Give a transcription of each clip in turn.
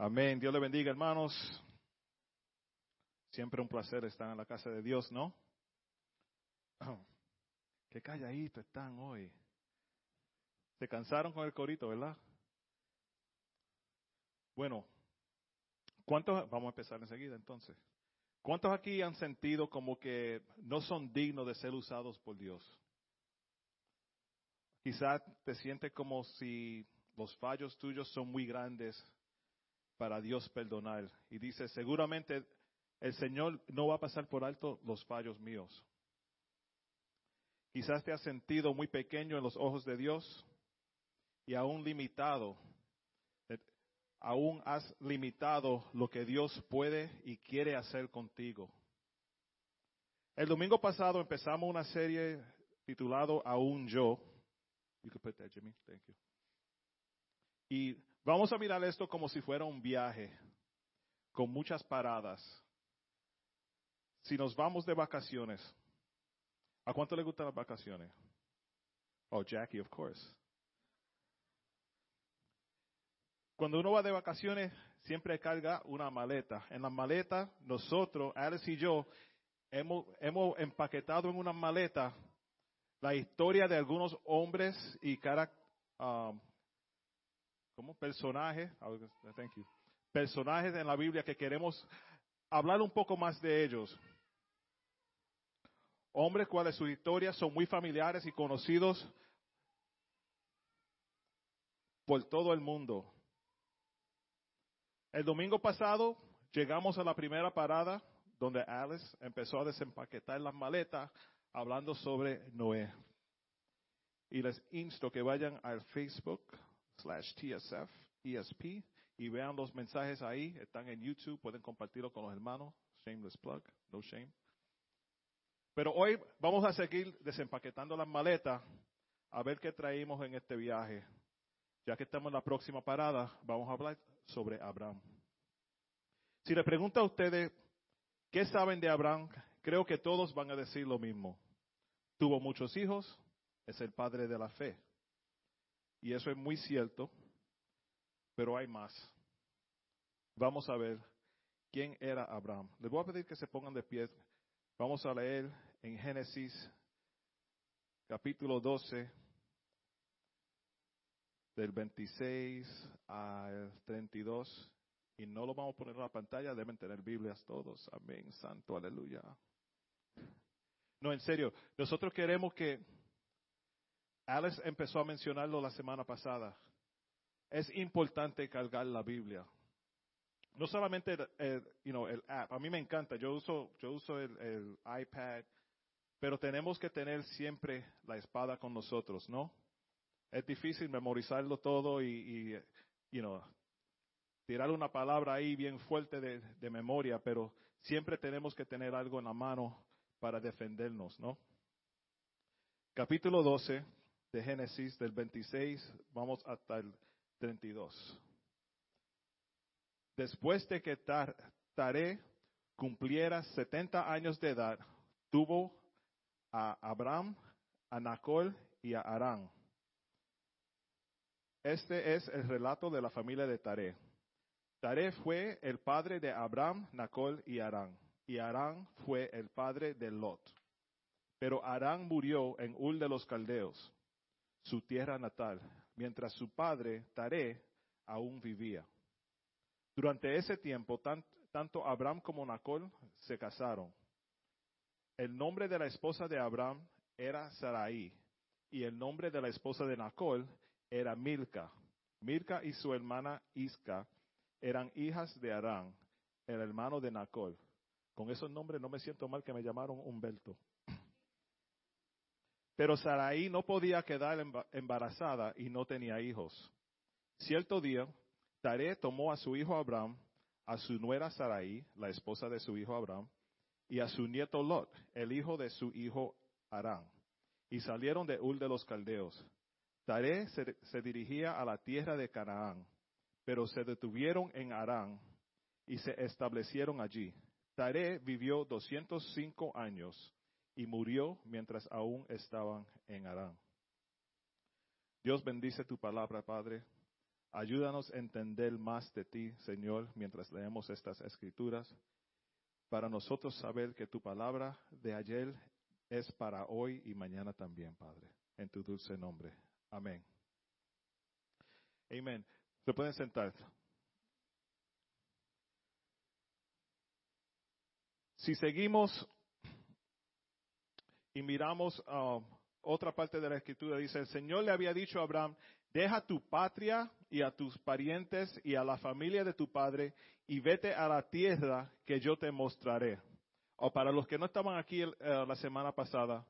Amén. Dios le bendiga, hermanos. Siempre un placer estar en la casa de Dios, ¿no? Qué calladito están hoy. Se cansaron con el corito, ¿verdad? Bueno, ¿cuántos? Vamos a empezar enseguida entonces. ¿Cuántos aquí han sentido como que no son dignos de ser usados por Dios? Quizás te sientes como si los fallos tuyos son muy grandes para Dios perdonar. Y dice, seguramente el Señor no va a pasar por alto los fallos míos. Quizás te has sentido muy pequeño en los ojos de Dios y aún limitado. Aún has limitado lo que Dios puede y quiere hacer contigo. El domingo pasado empezamos una serie titulado Aún yo. Y vamos a mirar esto como si fuera un viaje con muchas paradas. Si nos vamos de vacaciones, ¿a cuánto le gustan las vacaciones? Oh, Jackie, of course. Cuando uno va de vacaciones, siempre carga una maleta. En la maleta, nosotros, Alice y yo, hemos, hemos empaquetado en una maleta la historia de algunos hombres y cara, um, como personajes, thank you, personajes en la Biblia que queremos hablar un poco más de ellos. Hombres cuales sus historias son muy familiares y conocidos por todo el mundo. El domingo pasado llegamos a la primera parada donde Alice empezó a desempaquetar las maletas hablando sobre Noé. Y les insto que vayan al Facebook slash TSF ESP y vean los mensajes ahí. Están en YouTube, pueden compartirlo con los hermanos. Shameless plug, no shame. Pero hoy vamos a seguir desempaquetando las maletas a ver qué traímos en este viaje. Ya que estamos en la próxima parada, vamos a hablar sobre Abraham. Si le pregunto a ustedes qué saben de Abraham, creo que todos van a decir lo mismo. Tuvo muchos hijos, es el padre de la fe. Y eso es muy cierto, pero hay más. Vamos a ver quién era Abraham. Les voy a pedir que se pongan de pie. Vamos a leer en Génesis capítulo 12, del 26 al 32. Y no lo vamos a poner en la pantalla, deben tener Biblias todos. Amén, santo, aleluya. No, en serio, nosotros queremos que Alex empezó a mencionarlo la semana pasada. Es importante cargar la Biblia. No solamente el, el app, a mí me encanta, yo uso, yo uso el, iPad, pero tenemos que tener siempre la espada con nosotros, ¿no? Es difícil memorizarlo todo y, you know, tirar una palabra ahí bien fuerte de memoria, pero siempre tenemos que tener algo en la mano para defendernos, ¿no? Capítulo 12 de Génesis, del 26, vamos hasta el 32. Después de que Taré cumpliera 70 años de edad, tuvo a Abraham, a Nacol y a Arán. Este es el relato de la familia de Taré. Taré fue el padre de Abraham, Nacol y Arán y Arán fue el padre de Lot. Pero Arán murió en Ul de los Caldeos, su tierra natal, mientras su padre, Taré, aún vivía. Durante ese tiempo, tanto Abraham como Nacol se casaron. El nombre de la esposa de Abraham era Sarai, y el nombre de la esposa de Nacol era Milca. Milca y su hermana Isca eran hijas de Arán, el hermano de Nacol. Con esos nombres no me siento mal que me llamaron Humberto. Pero Sarai no podía quedar embarazada y no tenía hijos. Cierto día, Taré tomó a su hijo Abraham, a su nuera Sarai, la esposa de su hijo Abraham, y a su nieto Lot, el hijo de su hijo Arán, y salieron de Ul de los Caldeos. Taré se, se dirigía a la tierra de Canaán, pero se detuvieron en Arán y se establecieron allí. Taré vivió 205 años y murió mientras aún estaban en Arán. Dios bendice tu palabra, Padre. Ayúdanos a entender más de ti, Señor, mientras leemos estas escrituras, para nosotros saber que tu palabra de ayer es para hoy y mañana también, Padre. En tu dulce nombre. Amén. Amén. Se pueden sentar. Si seguimos y miramos uh, otra parte de la escritura, dice, el Señor le había dicho a Abraham, deja tu patria y a tus parientes y a la familia de tu padre y vete a la tierra que yo te mostraré. O para los que no estaban aquí uh, la semana pasada,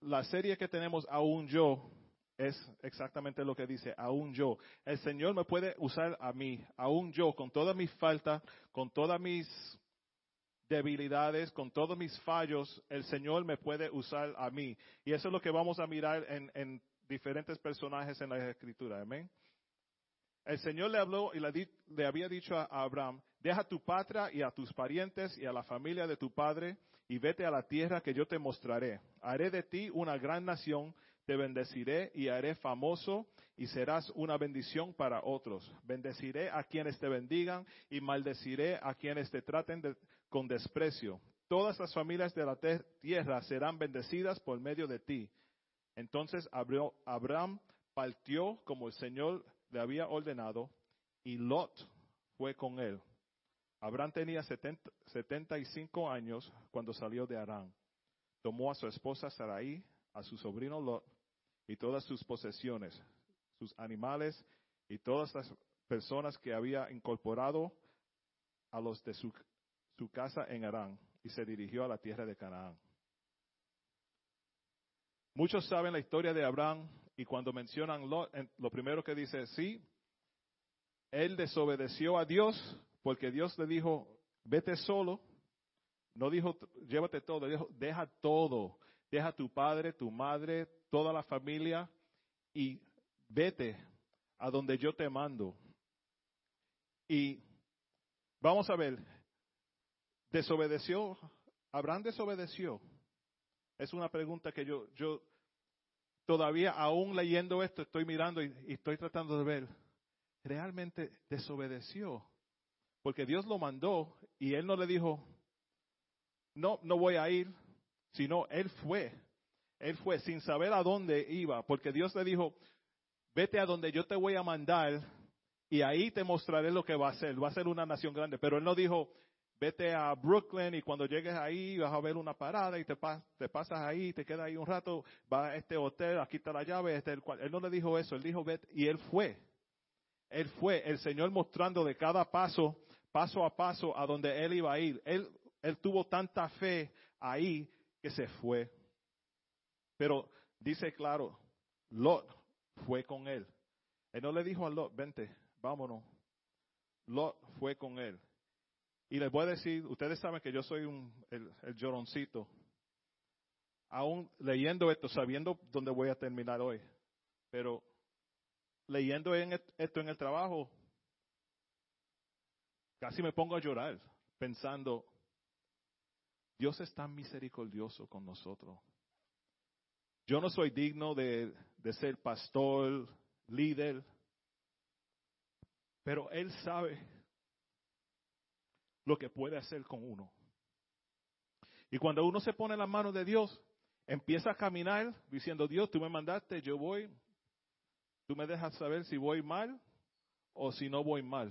la serie que tenemos Aún yo es exactamente lo que dice, aún yo. El Señor me puede usar a mí, aún yo, con todas mis faltas, con todas mis debilidades, con todos mis fallos, el Señor me puede usar a mí. Y eso es lo que vamos a mirar en, diferentes personajes en la Escritura. Amén. El Señor le habló y le, había dicho a Abraham, deja tu patria y a tus parientes y a la familia de tu padre y vete a la tierra que yo te mostraré. Haré de ti una gran nación, te bendeciré y haré famoso y serás una bendición para otros. Bendeciré a quienes te bendigan y maldeciré a quienes te traten de, con desprecio. Todas las familias de la tierra serán bendecidas por medio de ti. Entonces Abraham partió como el Señor le había ordenado y Lot fue con él. Abraham tenía setenta y cinco años cuando salió de Arán. Tomó a su esposa Sarai, a su sobrino Lot y todas sus posesiones, sus animales y todas las personas que había incorporado a los de su su casa en Arán y se dirigió a la tierra de Canaán. Muchos saben la historia de Abraham y cuando mencionan Lot, lo primero que dice, sí, él desobedeció a Dios porque Dios le dijo, vete solo. No dijo, llévate todo, dijo, deja todo, deja tu padre, tu madre, toda la familia y vete a donde yo te mando. Y vamos a ver, desobedeció, Abraham desobedeció. Es una pregunta que yo, yo todavía aún leyendo esto estoy mirando y, estoy tratando de ver. Realmente desobedeció. Porque Dios lo mandó y él no le dijo, no, no voy a ir, sino él fue. Él fue sin saber a dónde iba, porque Dios le dijo, vete a donde yo te voy a mandar y ahí te mostraré lo que va a ser. Va a ser una nación grande. Pero él no dijo, vete a Brooklyn y cuando llegues ahí vas a ver una parada y te, te pasas ahí, te quedas ahí un rato, va a este hotel, aquí está la llave, este el cual. Él no le dijo eso, él dijo vete y él fue. Él fue, el Señor mostrando de cada paso, paso a paso, a donde él iba a ir. Él, él tuvo tanta fe ahí que se fue. Pero dice claro, Lot fue con él. Él no le dijo a Lot, vente, vámonos. Lot fue con él. Y les voy a decir, ustedes saben que yo soy un, el, lloroncito. Aún leyendo esto, sabiendo dónde voy a terminar hoy. Pero leyendo esto en el trabajo, casi me pongo a llorar pensando, Dios es tan misericordioso con nosotros. Yo no soy digno de, de ser pastor, líder, pero Él sabe lo que puede hacer con uno. Y cuando uno se pone en las manos de Dios, empieza a caminar diciendo, Dios, tú me mandaste, yo voy, tú me dejas saber si voy mal o si no voy mal.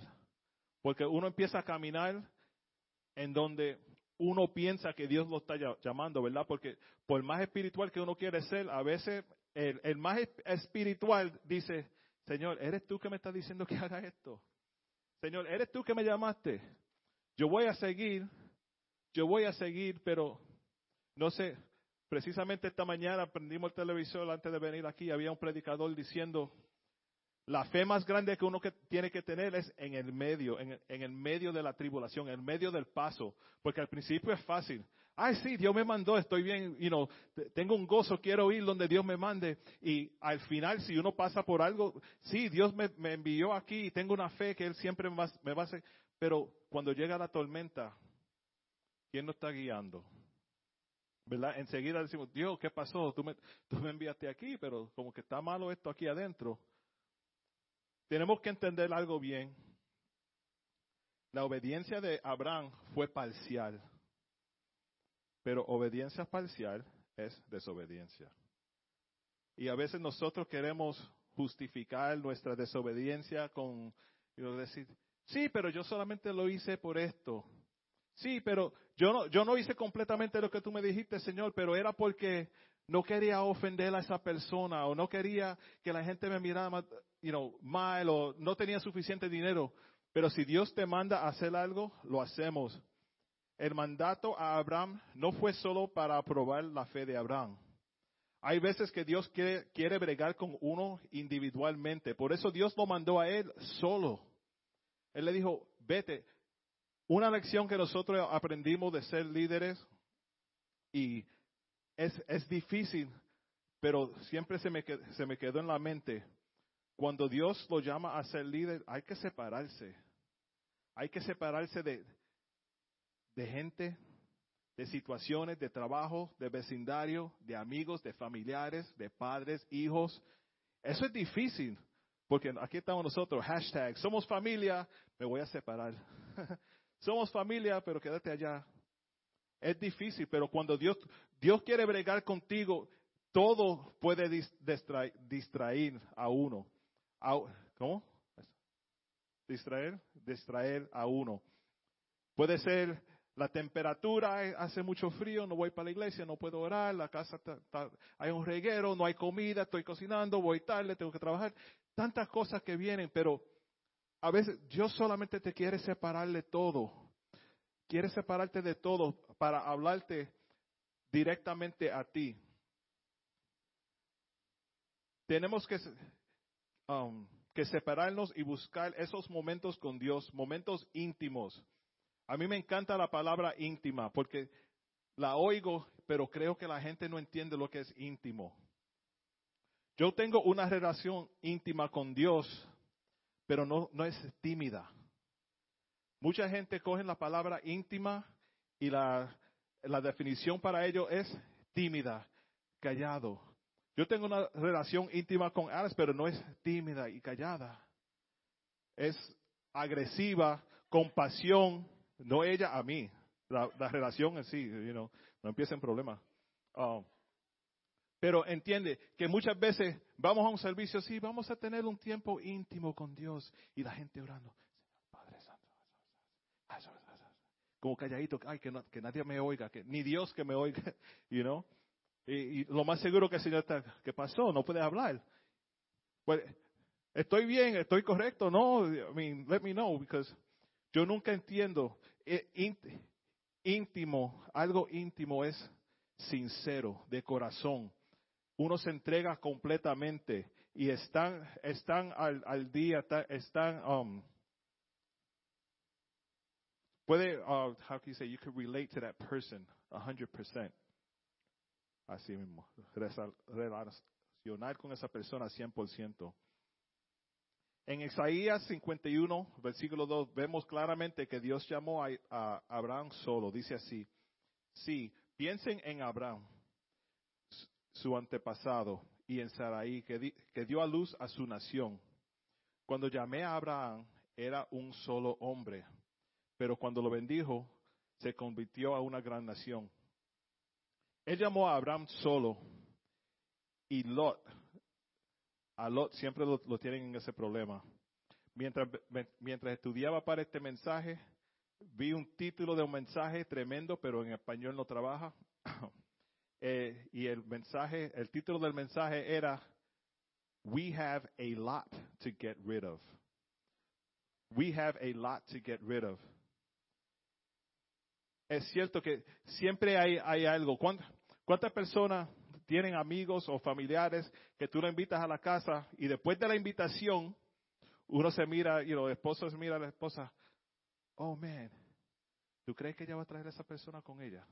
Porque uno empieza a caminar en donde uno piensa que Dios lo está llamando, ¿verdad? Porque por más espiritual que uno quiere ser, a veces el, el más espiritual dice, Señor, ¿eres tú que me estás diciendo que haga esto? Señor, ¿eres tú que me llamaste? Yo voy a seguir, yo voy a seguir, pero no sé, precisamente esta mañana prendimos el televisor antes de venir aquí, había un predicador diciendo, la fe más grande que uno tiene que tener es en el medio, en el, medio de la tribulación, en el medio del paso, porque al principio es fácil. Ay, sí, Dios me mandó, estoy bien, you know, tengo un gozo, quiero ir donde Dios me mande. Y al final, si uno pasa por algo, sí, Dios me, me envió aquí y tengo una fe que Él siempre me va, me va a hacer. Pero cuando llega la tormenta, ¿quién nos está guiando? ¿Verdad? Enseguida decimos, Dios, ¿qué pasó? Tú me, tú me enviaste aquí, pero como que está malo esto aquí adentro. tenemos que entender algo bien. La obediencia de Abraham fue parcial, pero obediencia parcial es desobediencia. Y a veces nosotros queremos justificar nuestra desobediencia con decir, sí, pero yo solamente lo hice por esto. Sí, pero yo no, yo no hice completamente lo que tú me dijiste, Señor, pero era porque no quería ofender a esa persona o no quería que la gente me mirara you know, mal o no tenía suficiente dinero. Pero si Dios te manda a hacer algo, lo hacemos. El mandato a Abraham no fue solo para aprobar la fe de Abraham. Hay veces que Dios quiere, quiere bregar con uno individualmente. Por eso Dios lo mandó a él solo. Él le dijo, vete. Una lección que nosotros aprendimos de ser líderes y es, es difícil, pero siempre se me, se me quedó en la mente. Cuando Dios lo llama a ser líder, hay que separarse. Hay que separarse de, de gente, de situaciones, de trabajo, de vecindario, de amigos, de familiares, de padres, hijos. Eso es difícil, porque aquí estamos nosotros, hashtag, somos familia, me voy a separar. somos familia, pero quédate allá. Es difícil, pero cuando Dios, Dios quiere bregar contigo, todo puede distraer, a uno. ¿Cómo? Distraer, distraer a uno. Puede ser la temperatura, hace mucho frío, no voy para la iglesia, no puedo orar, la casa hay un reguero, no hay comida, estoy cocinando, voy tarde, tengo que trabajar. Tantas cosas que vienen, pero a veces Dios solamente te quiere separarle todo. Quiere separarte de todo para hablarte directamente a ti. Tenemos que, um, que separarnos y buscar esos momentos con Dios, momentos íntimos. A mí me encanta la palabra íntima porque la oigo, pero creo que la gente no entiende lo que es íntimo. Yo tengo una relación íntima con Dios, pero no, no es tímida. Mucha gente coge la palabra íntima y la, la definición para ello es tímida, callado. Yo tengo una relación íntima con Alex, pero no es tímida y callada. Es agresiva, con pasión, no ella a mí. La, relación en sí, you know, no empieza en problemas. Um, pero entiende que muchas veces vamos a un servicio, sí, vamos a tener un tiempo íntimo con Dios y la gente orando. Padre Santo, como calladito, ay, que, que nadie me oiga, que ni Dios que me oiga, you know. Y, lo más seguro que el Señor está, ¿qué pasó? No puede hablar. Pues, estoy bien, estoy correcto, no, I mean, let me know, because yo nunca entiendo. Eh, íntimo, algo íntimo es sincero, de corazón. Uno se entrega completamente y están, están al, día, están, um, Puede, uh, how can you say, you can relate to that person a hundred percent. Así mismo. Relacionar con esa persona 100%. En Isaías 51, versículo 2, vemos claramente que Dios llamó a, a, Abraham solo. Dice así, sí, piensen en Abraham, su antepasado, y en Sarai, que, di, que dio a luz a su nación. Cuando llamé a Abraham, era un solo hombre pero cuando lo bendijo, se convirtió a una gran nación. Él llamó a Abraham solo y Lot, a Lot siempre lo, tienen en ese problema. Mientras, mientras estudiaba para este mensaje, vi un título de un mensaje tremendo, pero en español no trabaja. Eh, y el mensaje, el título del mensaje era We have a lot to get rid of. We have a lot to get rid of es cierto que siempre hay, hay algo. ¿Cuántas, personas tienen amigos o familiares que tú lo invitas a la casa y después de la invitación uno se mira, y los esposos se mira a la esposa, oh man, ¿tú crees que ella va a traer a esa persona con ella?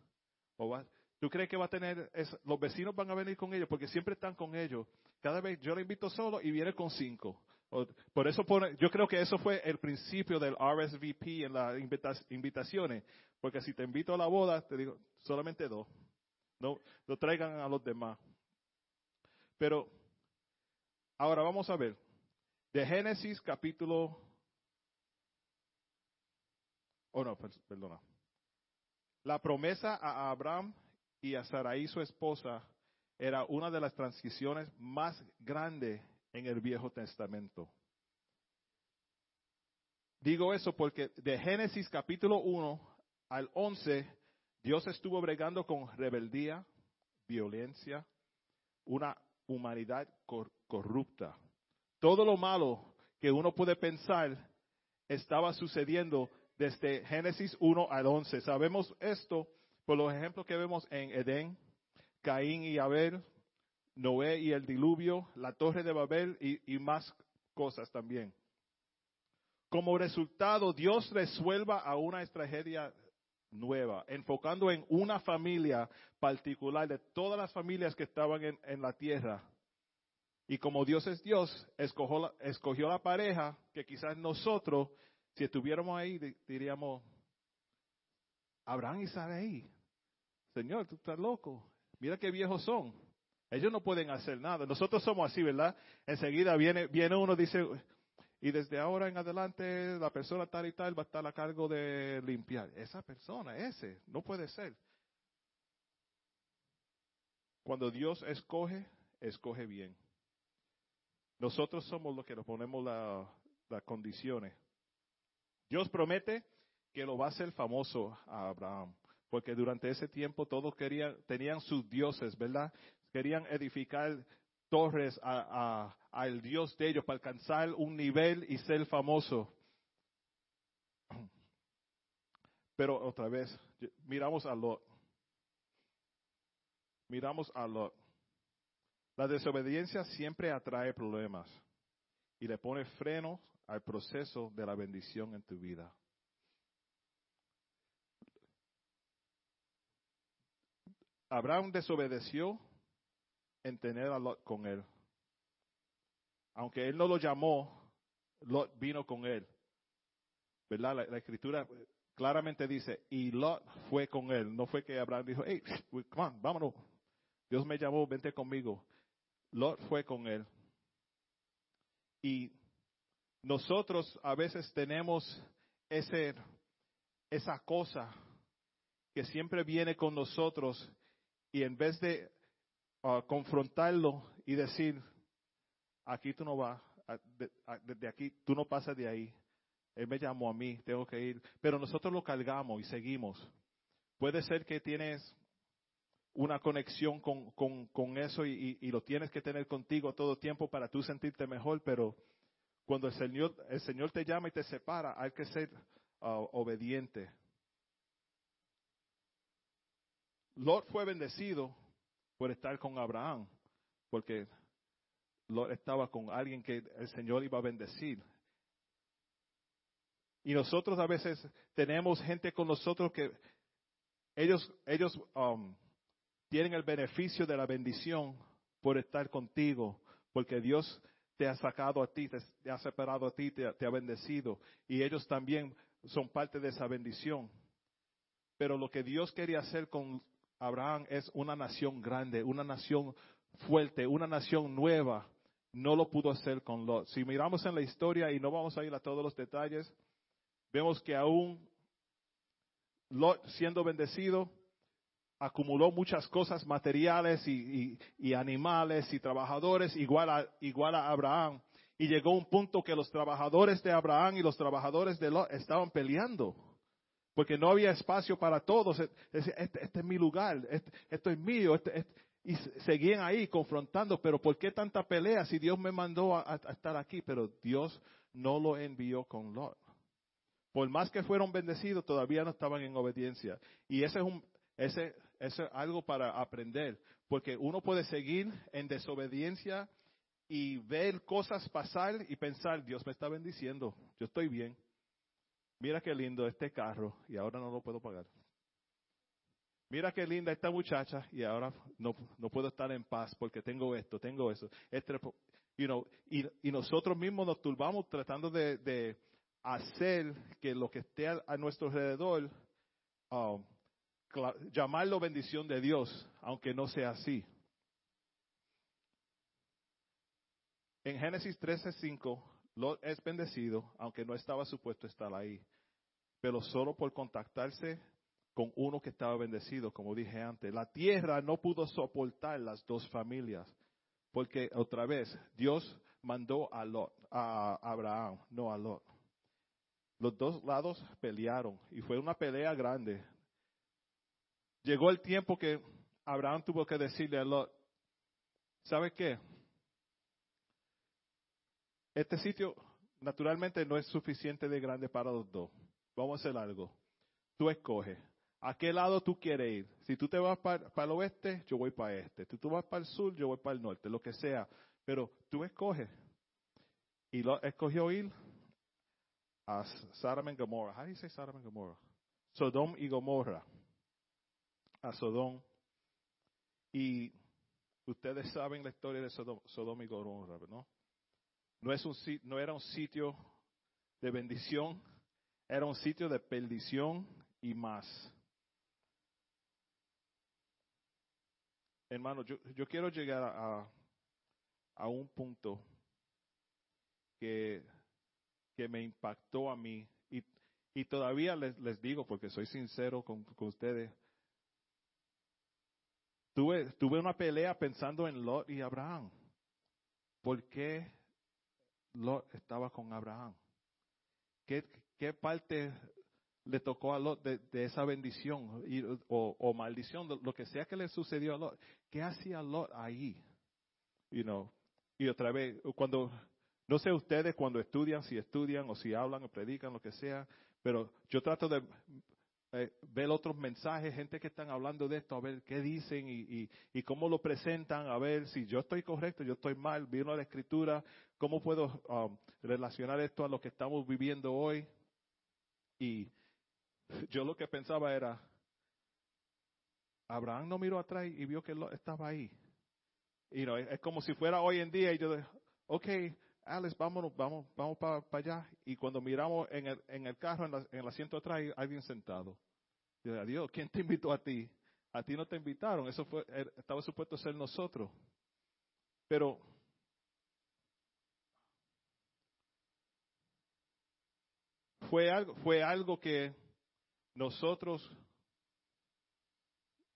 ¿O va, ¿Tú crees que va a tener, los vecinos van a venir con ellos? Porque siempre están con ellos. Cada vez yo la invito solo y viene con cinco. Por eso yo creo que eso fue el principio del RSVP en las invitaciones. Porque si te invito a la boda, te digo, solamente dos. No, lo traigan a los demás. Pero ahora vamos a ver. De Génesis capítulo... Oh, no, per- perdona. La promesa a Abraham y a Sarai, su esposa, era una de las transiciones más grandes en el Viejo Testamento. Digo eso porque de Génesis capítulo 1 al 11, Dios estuvo bregando con rebeldía, violencia, una humanidad cor- corrupta. Todo lo malo que uno puede pensar estaba sucediendo desde Génesis 1 al 11. Sabemos esto por los ejemplos que vemos en Edén, Caín y Abel, Noé y el diluvio, la torre de Babel y, más cosas también. Como resultado, Dios resuelva a una tragedia nueva, enfocando en una familia particular de todas las familias que estaban en, la tierra. Y como Dios es Dios, escogió la, escogió la pareja que quizás nosotros, si estuviéramos ahí, di- diríamos, Abraham y Sarai, Señor, tú estás loco, mira qué viejos son. Ellos no pueden hacer nada. Nosotros somos así, ¿verdad? Enseguida viene, viene uno, dice, y desde ahora en adelante la persona tal y tal va a estar a cargo de limpiar. Esa persona, ese, no puede ser. Cuando Dios escoge, escoge bien. Nosotros somos los que nos ponemos la- las condiciones. Dios promete que lo va a hacer famoso a Abraham, porque durante ese tiempo todos querían, tenían sus dioses, ¿verdad? Querían edificar torres a- a- Dios de ellos para alcanzar un nivel y ser famoso. Pero otra vez, miramos a Lot. Miramos a Lot. La desobediencia siempre atrae problemas y le pone freno al proceso de la bendición en tu vida. Abraham desobedeció en tener a Lot con él. Aunque él no lo llamó, Lot vino con él. ¿Verdad? La, escritura claramente dice, y Lot fue con él. No fue que Abraham dijo, hey, come on, vámonos. Dios me llamó, vente conmigo. Lot fue con él. Y nosotros a veces tenemos ese, esa cosa que siempre viene con nosotros y en vez de uh, confrontarlo y decir, aquí tú no vas, desde aquí tú no pasas de ahí. Él me llamó a mí, tengo que ir. Pero nosotros lo cargamos y seguimos. Puede ser que tienes una conexión con, con, eso y, y, y, lo tienes que tener contigo todo tiempo para tú sentirte mejor, pero cuando el Señor, el Señor te llama y te separa, hay que ser uh, obediente. Lot fue bendecido por estar con Abraham, porque Lot estaba con alguien que el Señor iba a bendecir. Y nosotros a veces tenemos gente con nosotros que ellos, ellos um, tienen el beneficio de la bendición por estar contigo, porque Dios te ha sacado a ti, te, ha separado a ti, te, te ha bendecido. Y ellos también son parte de esa bendición. Pero lo que Dios quería hacer con Abraham es una nación grande, una nación fuerte, una nación nueva. No lo pudo hacer con Lot. Si miramos en la historia, y no vamos a ir a todos los detalles, vemos que aún Lot siendo bendecido, acumuló muchas cosas materiales y, animales y trabajadores igual a, igual a Abraham. Y llegó un punto que los trabajadores de Abraham y los trabajadores de Lot estaban peleando. Porque no había espacio para todos. Este, este es mi lugar, este, esto es mío. Este, y seguían ahí confrontando, pero ¿por qué tanta pelea si Dios me mandó a, a estar aquí? Pero Dios no lo envió con Lot. Por más que fueron bendecidos, todavía no estaban en obediencia. Y ese es un, ese, ese es algo para aprender, porque uno puede seguir en desobediencia y ver cosas pasar y pensar, Dios me está bendiciendo, yo estoy bien. Mira qué lindo este carro y ahora no lo puedo pagar. Mira qué linda esta muchacha y ahora no, no puedo estar en paz porque tengo esto, tengo eso. Este, you know, y, y, nosotros mismos nos turbamos tratando de, de, hacer que lo que esté a, nuestro alrededor um, llamarlo bendición de Dios, aunque no sea así. En Génesis 13:5, Lot es bendecido, aunque no estaba supuesto estar ahí, pero solo por contactarse con uno que estaba bendecido, como dije antes. La tierra no pudo soportar las dos familias, porque otra vez Dios mandó a, Lot, a Abraham, no a Lot. Los dos lados pelearon y fue una pelea grande. Llegó el tiempo que Abraham tuvo que decirle a Lot, ¿sabe qué? Este sitio naturalmente no es suficiente de grande para los dos. Vamos a hacer algo. Tú escoges. ¿A qué lado tú quieres ir? Si tú te vas para, el oeste, yo voy para este. Si tú vas para el sur, yo voy para el norte, lo que sea. Pero tú escoges. Y lo escogió ir a Sodom y Gomorra. How do you say Sodom y Gomorra? Sodom y Gomorra. A Sodom. Y ustedes saben la historia de Sodom, Sodom y Gomorra, ¿no? No, es un, no era un sitio de bendición, era un sitio de perdición y más. Hermano, yo, yo quiero llegar a, a un punto que, que me impactó a mí y, y todavía les, les, digo, porque soy sincero con, con ustedes, tuve, tuve una pelea pensando en Lot y Abraham. ¿Por qué Lot estaba con Abraham? ¿Qué, qué parte le tocó a Lot de, esa bendición o, maldición, lo que sea que le sucedió a Lot? ¿Qué hacía Lot ahí? You know, y otra vez, cuando, no sé ustedes cuando estudian, si estudian o si hablan o predican, lo que sea, pero yo trato de eh, ver otros mensajes, gente que están hablando de esto, a ver qué dicen y, y, cómo lo presentan, a ver si yo estoy correcto, yo estoy mal, vino la escritura, cómo puedo um, relacionar esto a lo que estamos viviendo hoy. Y yo lo que pensaba era, Abraham no miró atrás y vio que estaba ahí. Y no, es, como si fuera hoy en día y yo, ok, Alex, vámonos, vamos, vamos para allá. Y cuando miramos en el, en el carro, en, en el asiento atrás, hay alguien sentado. Y yo, Dios, ¿quién te invitó a ti? A ti no te invitaron, eso fue, er, estaba supuesto ser nosotros. Pero fue algo, fue algo que nosotros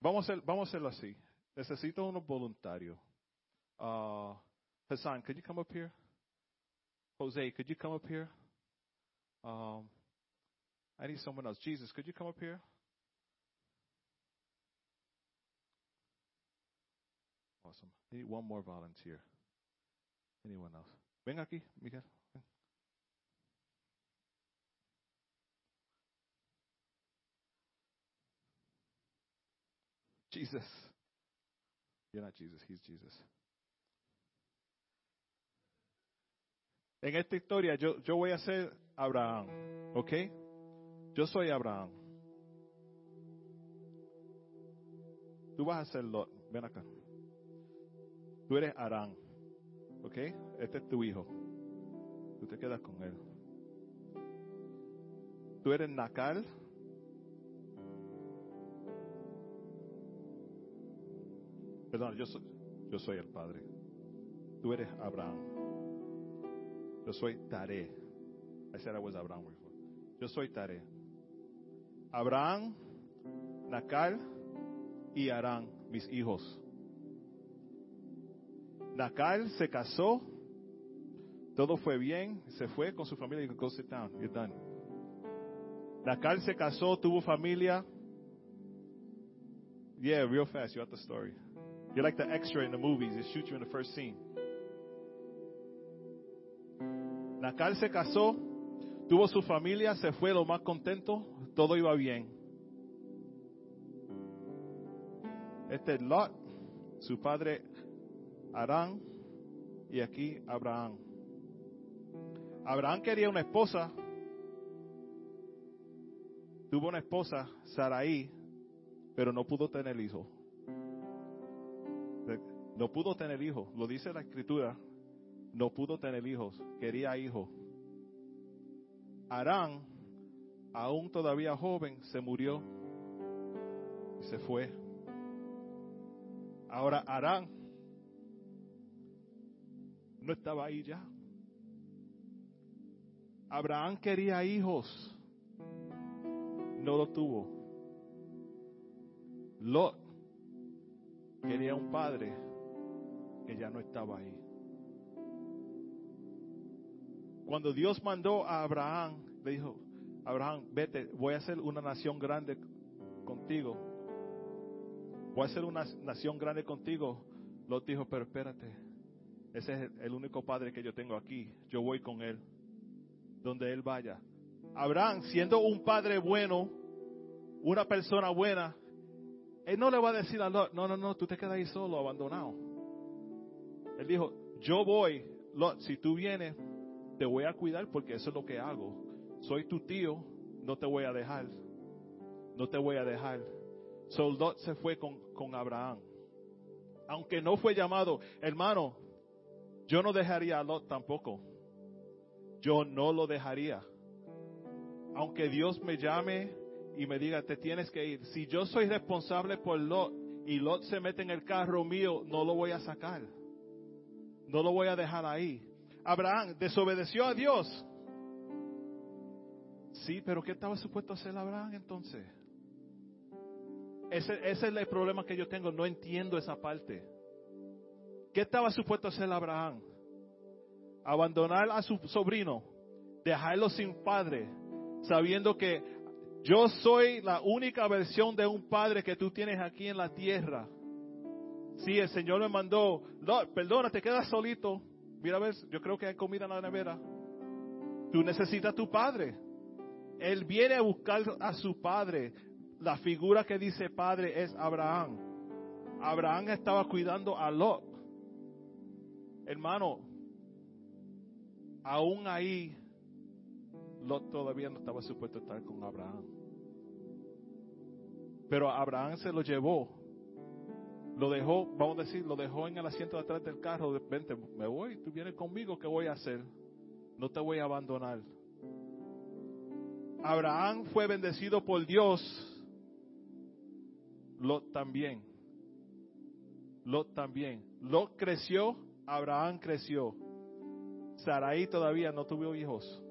vamos a, vamos a hacerlo así. Necesito unos voluntarios. Uh, Hassan, could you? Jose, could you come up here? Um, I need someone else. Jesus, could you come up here? Awesome. I need one more volunteer. Anyone else? Ven aquí, Miguel. Jesus. You're not Jesus, he's Jesus. En esta historia yo, yo voy a ser Abraham, ¿ok? Yo soy Abraham. Tú vas a ser Lot, ven acá. Tú eres Arán, ¿ok? Este es tu hijo. Tú te quedas con él. Tú eres Nakal. Perdón, yo soy, yo soy el padre. Tú eres Abraham. Yo soy Tare. I said I was Abraham before. Yo soy Tare. Abraham, Nakal y Arán, mis hijos. Nakal se casó, todo fue bien, se fue con su familia y go sit down, you're done. Nakal se casó, tuvo familia. Yeah, real fast, you got the story. You're like the extra in the movies, they shoot you in the first scene. Nacal se casó, tuvo su familia, se fue lo más contento, todo iba bien. Este es Lot, su padre Arán y aquí Abraham. Abraham quería una esposa, tuvo una esposa, Saraí, pero no pudo tener hijo. No pudo tener hijo, lo dice la escritura, no pudo tener hijos, quería hijos. Arán, aún todavía joven, se murió y se fue. Ahora Arán no estaba ahí ya. Abraham quería hijos, no lo tuvo. Lot quería un padre que ya no estaba ahí. Cuando Dios mandó a Abraham, le dijo, Abraham, vete, voy a hacer una nación grande contigo. Voy a hacer una nación grande contigo. Lot dijo, pero espérate, ese es el único padre que yo tengo aquí. Yo voy con él, donde él vaya. Abraham, siendo un padre bueno, una persona buena, él no le va a decir a Lot, no, no, no, tú te quedas ahí solo, abandonado. Él dijo, yo voy, Lot, si tú vienes, te voy a cuidar porque eso es lo que hago. Soy tu tío, no te voy a dejar. No te voy a dejar. So se fue con, con Abraham. Aunque no fue llamado, hermano, yo no dejaría a Lot tampoco. Yo no lo dejaría. Aunque Dios me llame y me diga, te tienes que ir. Si yo soy responsable por Lot y Lot se mete en el carro mío, no lo voy a sacar. No lo voy a dejar ahí. Abraham desobedeció a Dios. Sí, pero ¿qué estaba supuesto hacer Abraham entonces? Ese, ese, es el problema que yo tengo, no entiendo esa parte. ¿Qué estaba supuesto a hacer Abraham? Abandonar a su sobrino, dejarlo sin padre, sabiendo que yo soy la única versión de un padre que tú tienes aquí en la tierra. Sí, el Señor me mandó, perdona, te quedas solito, Mira, ves, yo creo que hay comida en la nevera. Tú necesitas tu padre. Él viene a buscar a su padre. La figura que dice padre es Abraham. Abraham estaba cuidando a Lot. Hermano, aún ahí, Lot todavía no estaba supuesto a estar con Abraham. Pero Abraham se lo llevó lo dejó, vamos a decir, lo dejó en el asiento de atrás del carro, vente, me voy, tú vienes conmigo, ¿qué voy a hacer? No te voy a abandonar. Abraham fue bendecido por Dios, Lot también. Lot también. Lot creció, Abraham creció. Sarai todavía no tuvo hijos.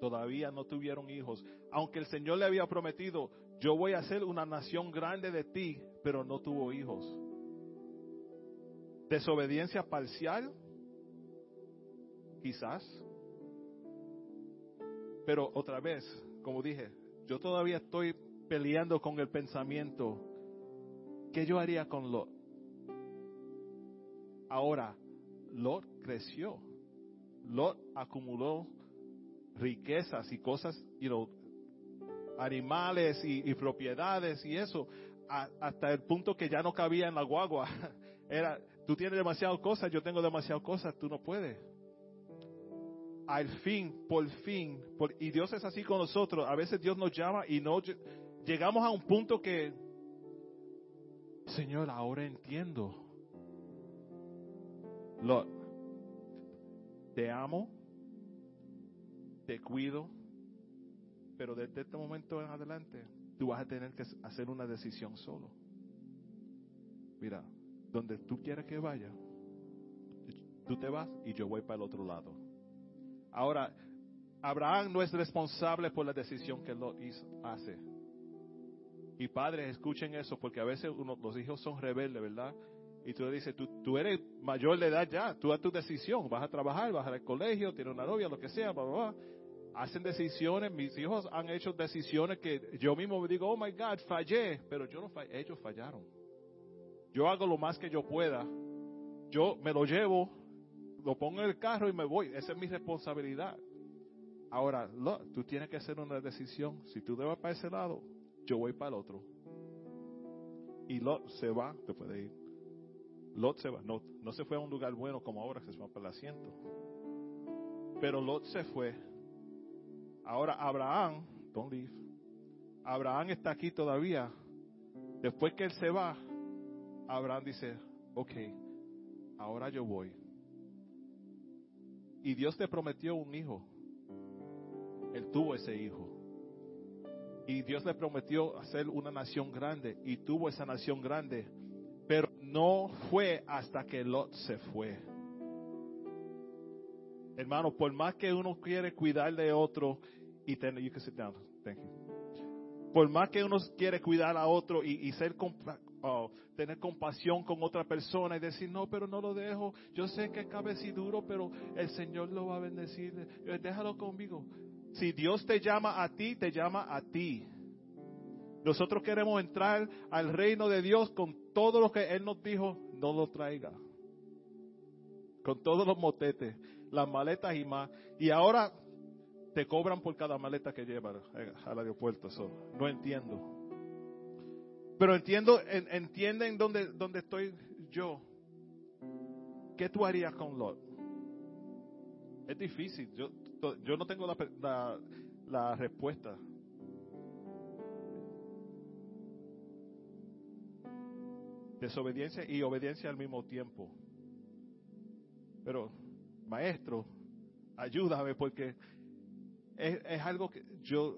Todavía no tuvieron hijos. Aunque el Señor le había prometido, yo voy a hacer una nación grande de ti, pero no tuvo hijos. Desobediencia parcial, quizás. Pero otra vez, como dije, yo todavía estoy peleando con el pensamiento. ¿Qué yo haría con Lot? Ahora, Lot creció. Lot acumuló riquezas y cosas, you know, animales y, propiedades y eso, hasta el punto que ya no cabía en la guagua. Era, tú tienes demasiadas cosas, yo tengo demasiadas cosas, tú no puedes. Al fin, por fin, y Dios es así con nosotros, a veces Dios nos llama y no llegamos a un punto que, Señor, ahora entiendo. Te amo, te cuido, pero desde este momento en adelante, tú vas a tener que hacer una decisión solo. Mira, donde tú quieras que vaya, tú te vas y yo voy para el otro lado. Ahora, Abraham no es responsable por la decisión que lo hace. Y padres, escuchen eso, porque a veces uno, los hijos son rebeldes, ¿verdad? Y tú le dices, tú, tú eres mayor de edad ya, tú haz tu decisión, vas a trabajar, vas al colegio, tienes una novia, lo que sea, bla, bla, bla hacen decisiones, mis hijos han hecho decisiones que yo mismo me digo, oh my God, fallé, pero yo no fallé, ellos fallaron. Yo hago lo más que yo pueda, yo me lo llevo, lo pongo en el carro y me voy, esa es mi responsabilidad. Ahora, tú tienes que hacer una decisión, si tú debes para ese lado, yo voy para el otro. Y Lot se va, te puede ir. Lot se va, no, no se fue a un lugar bueno como ahora, que se va para el asiento. Pero Lot se fue Ahora Abraham, don't leave. Abraham está aquí todavía. Después que él se va, Abraham dice, ok, ahora yo voy. Y Dios te prometió un hijo. Él tuvo ese hijo. Y Dios le prometió hacer una nación grande. Y tuvo esa nación grande. Pero no fue hasta que Lot se fue. Hermano, por más que uno quiere cuidar de otro y tener, you can sit down, thank you. Por más que uno quiere cuidar a otro y, y ser oh, tener compasión con otra persona y decir, no, pero no lo dejo. Yo sé que es duro, pero el Señor lo va a bendecir. Eh, déjalo conmigo. Si Dios te llama a ti, te llama a ti. Nosotros queremos entrar al reino de Dios con todo lo que Él nos dijo, no lo traiga. Con todos los motetes, las maletas y más. Y ahora te cobran por cada maleta que llevas al aeropuerto. No entiendo. Pero entiendo, entienden dónde, dónde estoy yo. ¿Qué tú harías con Lot? Es difícil. Yo, yo no tengo la, la, la respuesta. Desobediencia y obediencia al mismo tiempo. Pero, maestro, ayúdame porque es, algo que yo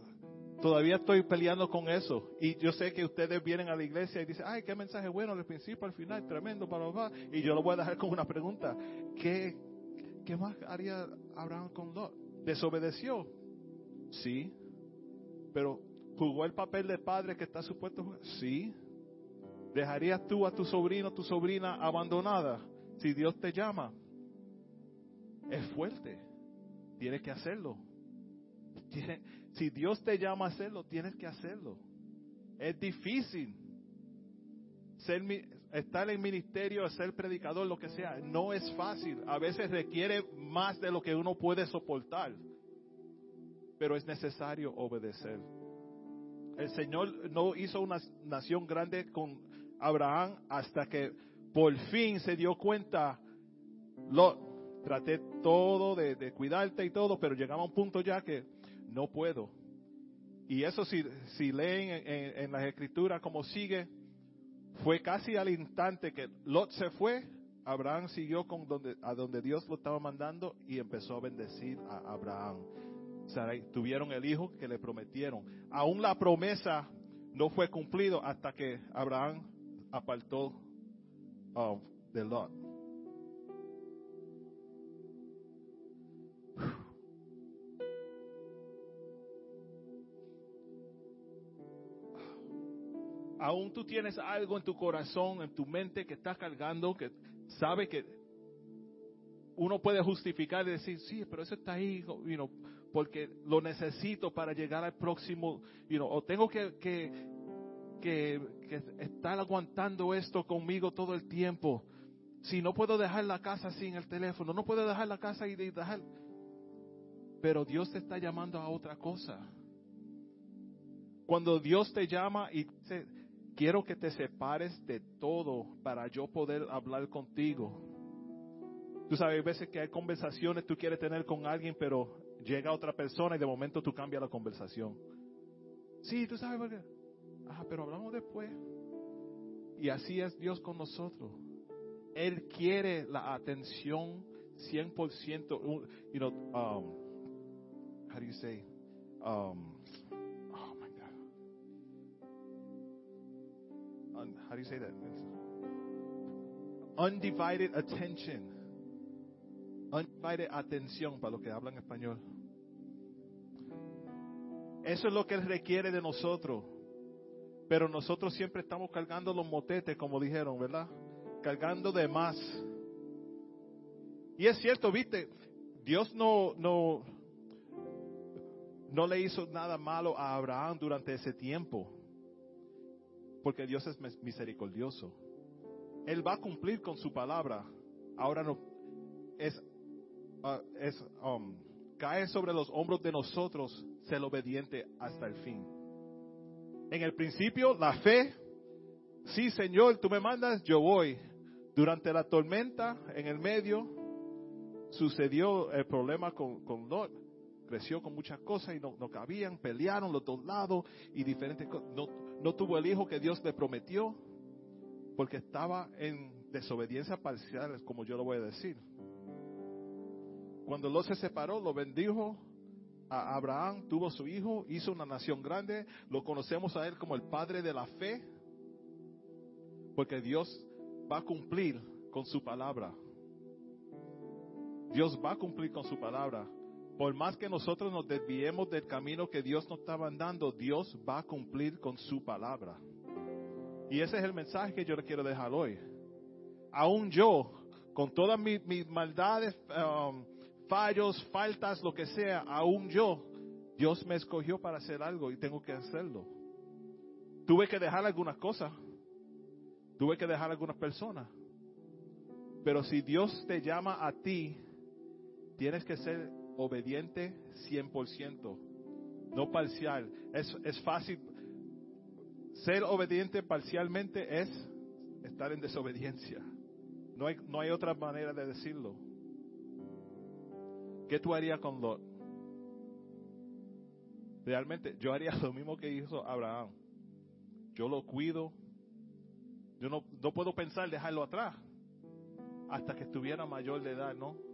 todavía estoy peleando con eso. Y yo sé que ustedes vienen a la iglesia y dicen, ay, qué mensaje bueno al principio, al final, tremendo, para los Y yo lo voy a dejar con una pregunta. ¿Qué, qué más haría Abraham con Lot? ¿Desobedeció? Sí. Pero ¿jugó el papel de padre que está supuesto? Sí. ¿Dejarías tú a tu sobrino, tu sobrina abandonada si Dios te llama? Es fuerte. Tienes que hacerlo. Si Dios te llama a hacerlo, tienes que hacerlo. Es difícil. Ser, estar en ministerio, ser predicador, lo que sea, no es fácil. A veces requiere más de lo que uno puede soportar. Pero es necesario obedecer. El Señor no hizo una nación grande con Abraham hasta que por fin se dio cuenta, lo traté todo de, cuidarte y todo, pero llegaba a un punto ya que no puedo. Y eso si, si leen en, las escrituras como sigue, fue casi al instante que Lot se fue, Abraham siguió con donde, a donde Dios lo estaba mandando y empezó a bendecir a Abraham. tuvieron el hijo que le prometieron. Aún la promesa no fue cumplido hasta que Abraham apartó um, de Lot. Aún tú tienes algo en tu corazón, en tu mente que estás cargando, que sabe que uno puede justificar y decir, sí, pero eso está ahí, porque lo necesito para llegar al próximo, o tengo que, que que, estar aguantando esto conmigo todo el tiempo. Si no puedo dejar la casa sin el teléfono, no puedo dejar la casa y dejar. Pero Dios te está llamando a otra cosa. Cuando Dios te llama y dice, quiero que te separes de todo para yo poder hablar contigo. Tú sabes, hay veces que hay conversaciones tú quieres tener con alguien, pero llega otra persona y de momento tú cambias la conversación. Sí, tú sabes por qué. Ah, pero hablamos después. Y así es Dios con nosotros. Él quiere la atención 100%. You know, um, how do you say? Um, how do you say that? Undivided attention. Undivided atención para los que hablan español. Eso es lo que Él requiere de nosotros. Pero nosotros siempre estamos cargando los motetes, como dijeron, ¿verdad? Cargando de más. Y es cierto, viste, Dios no, no, no le hizo nada malo a Abraham durante ese tiempo. Porque Dios es misericordioso. Él va a cumplir con su palabra. Ahora no es, ah, es um, cae sobre los hombros de nosotros ser obediente hasta el fin. En el principio, la fe. Sí, Señor, tú me mandas, yo voy. Durante la tormenta, en el medio, sucedió el problema con, con Lot. Creció con muchas cosas y no, no cabían, pelearon los dos lados y diferentes cosas. No, no tuvo el hijo que Dios le prometió porque estaba en desobediencia parcial, como yo lo voy a decir. Cuando Lot se separó, lo bendijo Abraham tuvo su hijo, hizo una nación grande, lo conocemos a él como el padre de la fe, porque Dios va a cumplir con su palabra. Dios va a cumplir con su palabra. Por más que nosotros nos desviemos del camino que Dios nos está mandando, Dios va a cumplir con su palabra. Y ese es el mensaje que yo le quiero dejar hoy. Aún yo, con todas mis, maldades, um, fallos, faltas, lo que sea, aún yo, Dios me escogió para hacer algo y tengo que hacerlo. Tuve que dejar algunas cosas. Tuve que dejar algunas personas. Pero si Dios te llama a ti, tienes que ser obediente 100%, no parcial. Es, es fácil. Ser obediente parcialmente es estar en desobediencia. No hay, no hay otra manera de decirlo. ¿Qué tú harías con Lot? Realmente yo haría lo mismo que hizo Abraham. Yo lo cuido. Yo no, no puedo pensar dejarlo atrás hasta que estuviera mayor de edad, ¿no?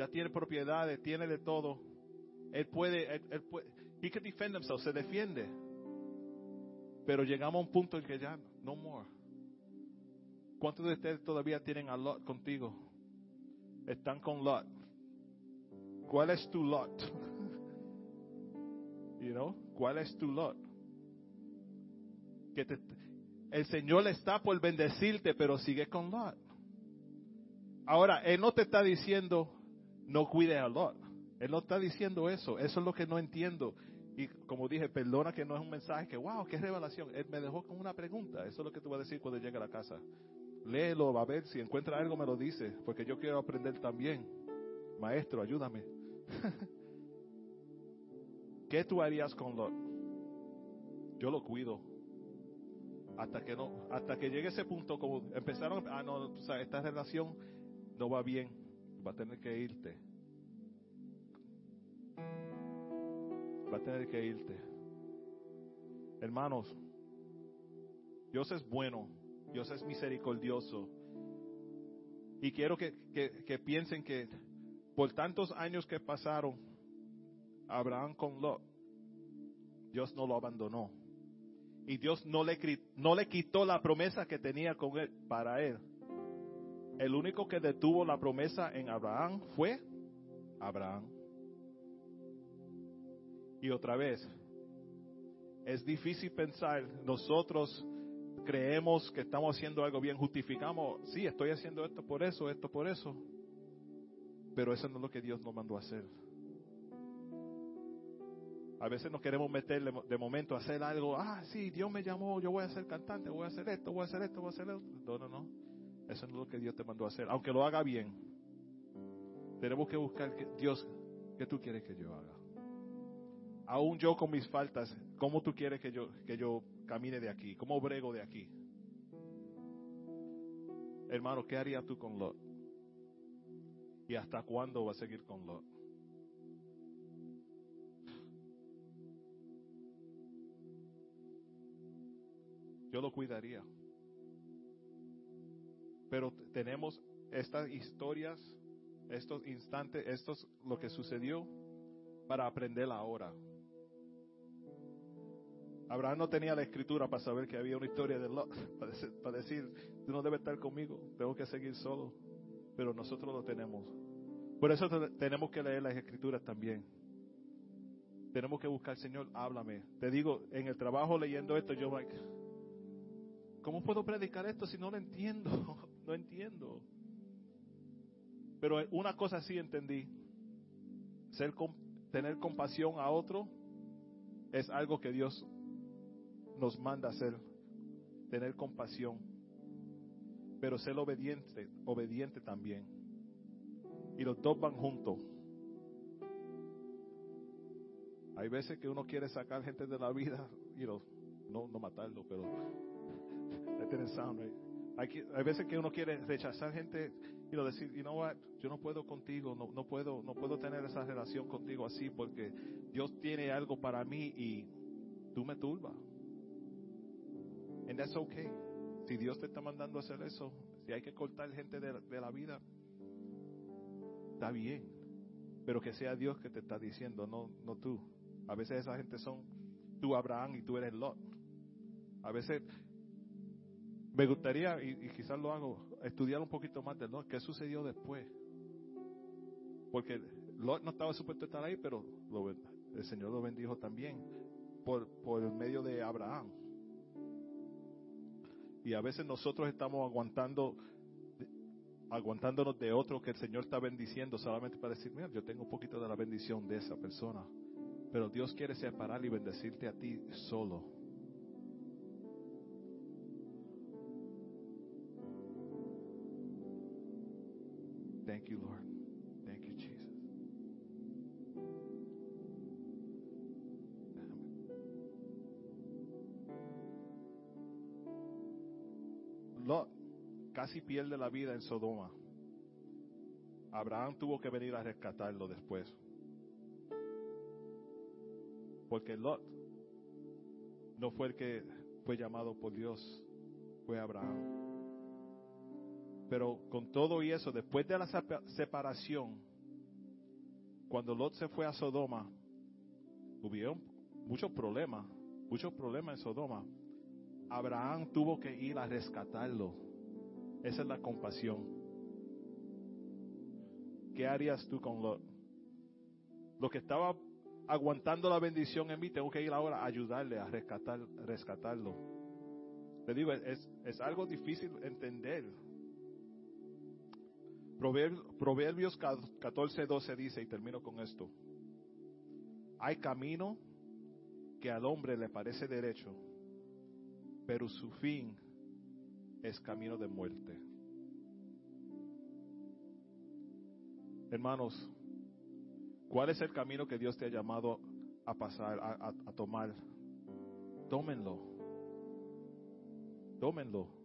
Ya tiene propiedades, tiene de todo. Él puede, él, puede, he can defend himself, se defiende. Pero llegamos a un punto en que ya, no more. ¿Cuántos de ustedes todavía tienen a Lot contigo? Están con Lot. ¿Cuál es tu Lot? you know, ¿cuál es tu Lot? Que te, el Señor está por bendecirte, pero sigue con Lot. Ahora, Él no te está diciendo, no cuide a Lot. Él no está diciendo eso. Eso es lo que no entiendo. Y como dije, perdona que no es un mensaje que, wow, qué revelación. Él me dejó con una pregunta. Eso es lo que tú vas a decir cuando llegue a la casa. Léelo, va a ver. Si encuentra algo, me lo dice. Porque yo quiero aprender también. Maestro, ayúdame. ¿Qué tú harías con Lot? Yo lo cuido. Hasta que no, hasta que llegue ese punto, como empezaron, ah, no, o sea, esta relación no va bien, va a tener que irte. Va a tener que irte. Hermanos, Dios es bueno, Dios es misericordioso. Y quiero que, que, piensen que por tantos años que pasaron, Abraham con Lot, Dios no lo abandonó. Y Dios no le, no le quitó la promesa que tenía con él, para él el único que detuvo la promesa en Abraham fue Abraham. Y otra vez, es difícil pensar, nosotros creemos que estamos haciendo algo bien, justificamos, sí, estoy haciendo esto por eso, esto por eso, pero eso no es lo que Dios nos mandó a hacer. A veces nos queremos meter de momento a hacer algo, ah, sí, Dios me llamó, yo voy a ser cantante, voy a hacer esto, voy a hacer esto, voy a hacer esto. No, no, no. Eso no es lo que Dios te mandó a hacer. Aunque lo haga bien, tenemos que buscar que Dios, ¿qué tú quieres que yo haga? Aún yo con mis faltas, ¿cómo tú quieres que yo, que yo camine de aquí? ¿Cómo brego de aquí? Hermano, ¿qué harías tú con Lot? ¿Y hasta cuándo va a seguir con Lot? Yo lo cuidaría. Pero tenemos estas historias, estos instantes, esto es lo que sucedió para aprender ahora. Abraham no tenía la escritura para saber que había una historia de Lot, para decir, tú no debes estar conmigo, tengo que seguir solo. Pero nosotros lo tenemos. Por eso tenemos que leer las escrituras también. Tenemos que buscar, Señor, háblame. Te digo, en el trabajo leyendo esto, yo, ¿cómo puedo predicar esto si no lo entiendo? no entiendo. Pero una cosa sí entendí. Ser, tener compasión a otro es algo que Dios nos manda hacer. Tener compasión. Pero ser obediente, obediente también. Y los dos van juntos. Hay veces que uno quiere sacar gente de la vida y no, no matarlo, pero hay, hay veces que uno quiere rechazar gente y lo decir, you know what, yo no puedo contigo, no, no puedo, no puedo tener esa relación contigo así porque Dios tiene algo para mí y tú me turbas. And that's okay. Si Dios te está mandando a hacer eso, si hay que cortar gente de, de la vida, está bien. Pero que sea Dios que te está diciendo, no, no tú. A veces esa gente son tú Abraham y tú eres Lot. A veces me gustaría, y, quizás lo hago, estudiar un poquito más de ¿no? qué sucedió después. Porque Lot no estaba supuesto estar ahí, pero lo- el Señor lo bendijo también por, por el medio de Abraham. Y a veces nosotros estamos aguantando, aguantándonos de otro que el Señor está bendiciendo solamente para decir, mira, yo tengo un poquito de la bendición de esa persona. Pero Dios quiere separar y bendecirte a ti solo. You, Lord. Thank you, Jesus. Lot casi pierde la vida en Sodoma. Abraham tuvo que venir a rescatarlo después. Porque Lot no fue el que fue llamado por Dios, fue Abraham. Pero con todo y eso, después de la sepa- separación, cuando Lot se fue a Sodoma, hubieron muchos problemas, muchos problemas en Sodoma. Abraham tuvo que ir a rescatarlo. Esa es la compasión. ¿Qué harías tú con Lot? Lo que estaba aguantando la bendición en mí, tengo que ir ahora a ayudarle a rescatar, rescatarlo. Te digo, es, es algo difícil entender. Prover- Proverbios 14, 12 dice, y termino con esto. Hay camino que al hombre le parece derecho, pero su fin es camino de muerte. Hermanos, ¿cuál es el camino que Dios te ha llamado a pasar, a, a- a tomar? Tómenlo. Tómenlo.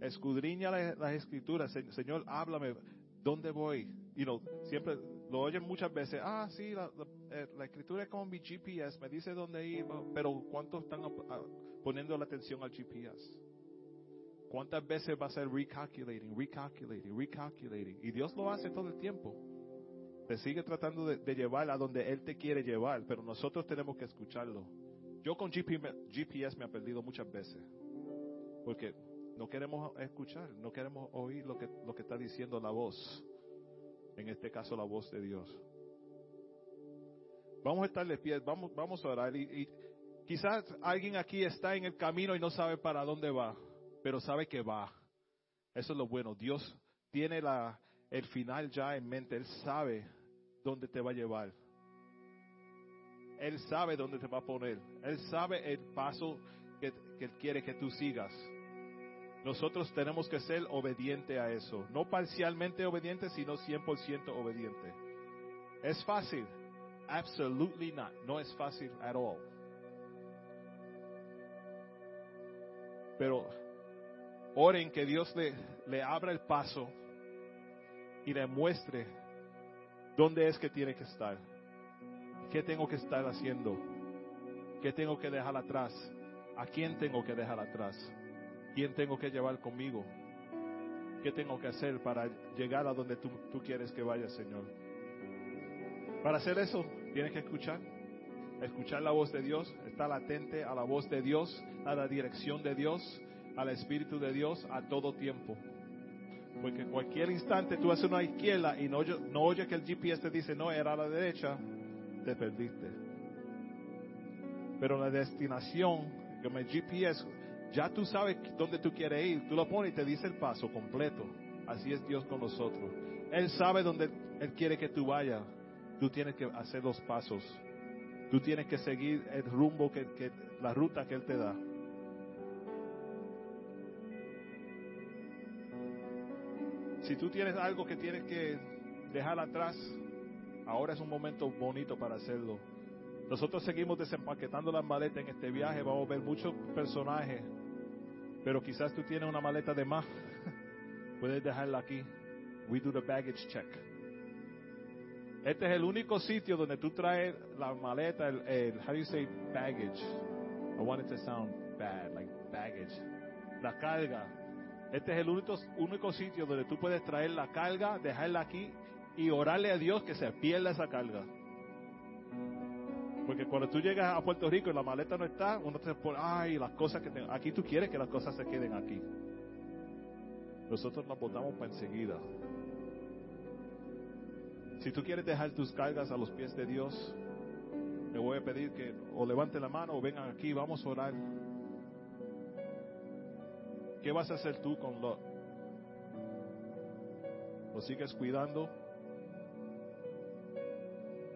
Escudriña la- las escrituras. Se- Señor, háblame. ¿Dónde voy? Y no, siempre lo oyen muchas veces. Ah, sí, la, eh, escritura es como mi GPS. Me dice dónde ir. Pero ¿cuántos están poniendo la atención al GPS? ¿Cuántas veces va a ser recalculating, recalculating, recalculating? Y Dios lo hace todo el tiempo. Te sigue tratando de, llevar a donde Él te quiere llevar, pero nosotros tenemos que escucharlo. Yo con GP me- GPS me he perdido muchas veces, porque no queremos escuchar, no queremos oír lo que, lo que está diciendo la voz, en este caso la voz de Dios. Vamos a estar de pie, vamos, vamos a orar y, quizás alguien aquí está en el camino y no sabe para dónde va, pero sabe que va. Eso es lo bueno. Dios tiene la, el final ya en mente. Él sabe dónde te va a llevar. Él sabe dónde te va a poner. Él sabe el paso que, que Él quiere que tú sigas. Nosotros tenemos que ser obedientes a eso. No parcialmente obedientes, sino 100% obedientes. ¿Es fácil? Absolutely not. No es fácil at all. Pero oren que Dios le, le abra el paso y le muestre dónde es que tiene que estar. ¿Qué tengo que estar haciendo? ¿Qué tengo que dejar atrás? ¿A quién tengo que dejar atrás? ¿Quién tengo que llevar conmigo? ¿Qué tengo que hacer para llegar a donde tú, tú quieres que vaya, Señor? Para hacer eso, tienes que escuchar. Escuchar la voz de Dios, estar atente a la voz de Dios, a la dirección de Dios, al Espíritu de Dios a todo tiempo. Porque en cualquier instante tú haces una izquierda y no, oye- no que el GPS te dice no, era a la derecha, te perdiste. Pero la destinación, como el GPS, ya tú sabes dónde tú quieres ir, tú lo pones y te dice el paso completo. Así es Dios con nosotros. Él sabe dónde Él quiere que tú vayas. Tú tienes que hacer los pasos. Tú tienes que seguir el rumbo, que, que- la ruta que Él te da. Si tú tienes algo que tienes que dejar atrás, ahora es un momento bonito para hacerlo. Nosotros seguimos desempaquetando las maletas en este viaje, vamos a ver muchos personajes, pero quizás tú tienes una maleta de más, puedes dejarla aquí. We do the baggage check. Este es el único sitio donde tú traes la maleta, el, el how do you say baggage? I want it to sound bad, like baggage. La carga. Este es el único, único sitio donde tú puedes traer la carga, dejarla aquí y orarle a Dios que se pierda esa carga. Porque cuando tú llegas a Puerto Rico y la maleta no está, uno te pone, ay, las cosas que tengo. Aquí tú quieres que las cosas se queden aquí. Nosotros nos botamos para enseguida. Si tú quieres dejar tus cargas a los pies de Dios, me voy a pedir que o levanten la mano o vengan aquí, vamos a orar. ¿Qué vas a hacer tú con Lot? ¿Lo sigues cuidando?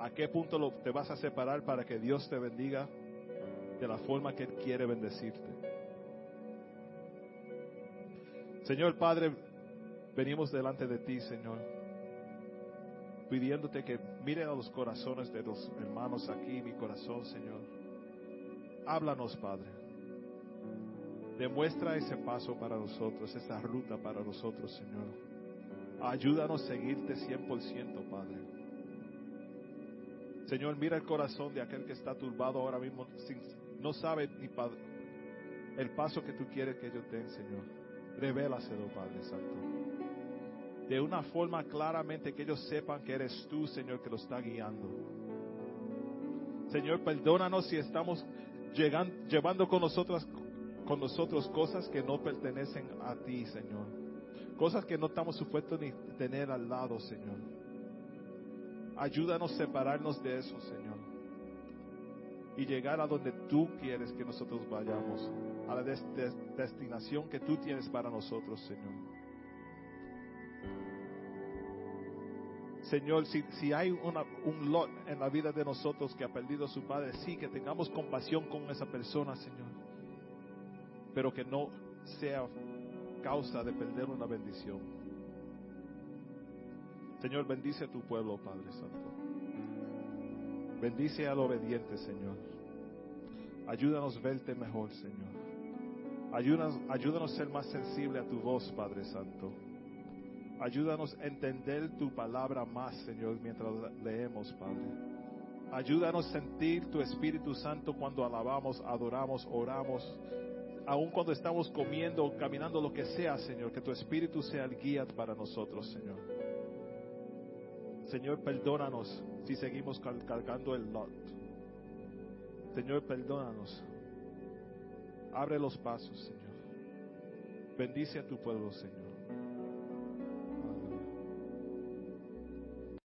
¿A qué punto te vas a separar para que Dios te bendiga de la forma que Él quiere bendecirte? Señor Padre, venimos delante de ti, Señor, pidiéndote que mire a los corazones de los hermanos aquí, mi corazón, Señor. Háblanos, Padre. Demuestra ese paso para nosotros, esa ruta para nosotros, Señor. Ayúdanos a seguirte 100%, Padre. Señor, mira el corazón de aquel que está turbado ahora mismo, sin, no sabe ni el paso que tú quieres que ellos den, Señor. Revélaselo, Padre Santo. De una forma claramente que ellos sepan que eres tú, Señor, que lo está guiando. Señor, perdónanos si estamos llegando, llevando con nosotros, con nosotros cosas que no pertenecen a ti, Señor. Cosas que no estamos supuestos ni tener al lado, Señor. Ayúdanos a separarnos de eso, Señor. Y llegar a donde tú quieres que nosotros vayamos. A la destinación que tú tienes para nosotros, Señor. Señor, si, si hay una, un lot en la vida de nosotros que ha perdido a su padre, sí, que tengamos compasión con esa persona, Señor. Pero que no sea causa de perder una bendición. Señor, bendice a tu pueblo, Padre Santo. Bendice al obediente, Señor. Ayúdanos a verte mejor, Señor. Ayúdanos, ayúdanos a ser más sensible a tu voz, Padre Santo. Ayúdanos a entender tu palabra más, Señor, mientras leemos, Padre. Ayúdanos a sentir tu Espíritu Santo cuando alabamos, adoramos, oramos. Aun cuando estamos comiendo, caminando, lo que sea, Señor, que tu Espíritu sea el guía para nosotros, Señor. Señor, perdónanos si seguimos cargando el lot. Señor, perdónanos. Abre los pasos, Señor. Bendice a tu pueblo, Señor.